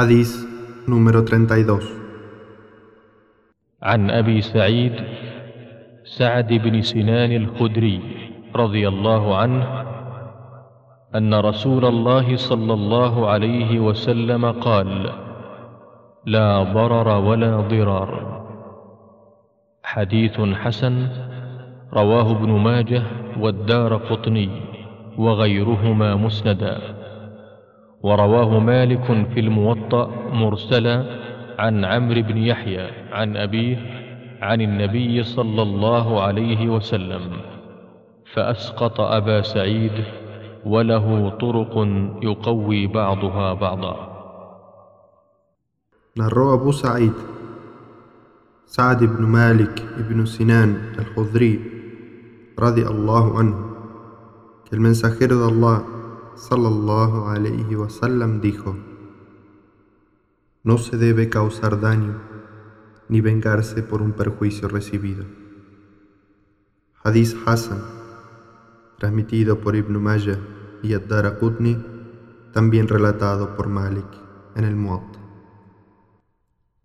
حديث número 32 عن أبي سعيد سعد بن سنان الخدري رضي الله عنه أن رسول الله صلى الله عليه وسلم قال لا ضرر ولا ضرار حديث حسن رواه ابن ماجه والدار قطني وغيرهما مسندا. ورواه مالك في الموطأ مرسلا عن عمرو بن يحيى عن أبيه عن النبي صلى الله عليه وسلم فأسقط أبا سعيد وله طرق يقوي بعضها بعضا. Abu Sa'id, Sa'd ibn Malik ibn Sinan al-Khudri, radiallahu anhu, que el mensajero de Allah, sallallahu alayhi wa sallam, dijo: No se debe causar daño ni vengarse por un perjuicio recibido. Hadith Hassan, transmitido por Ibn Majah y Ad-Daraqutni, también relatado por Malik en el Muwatta.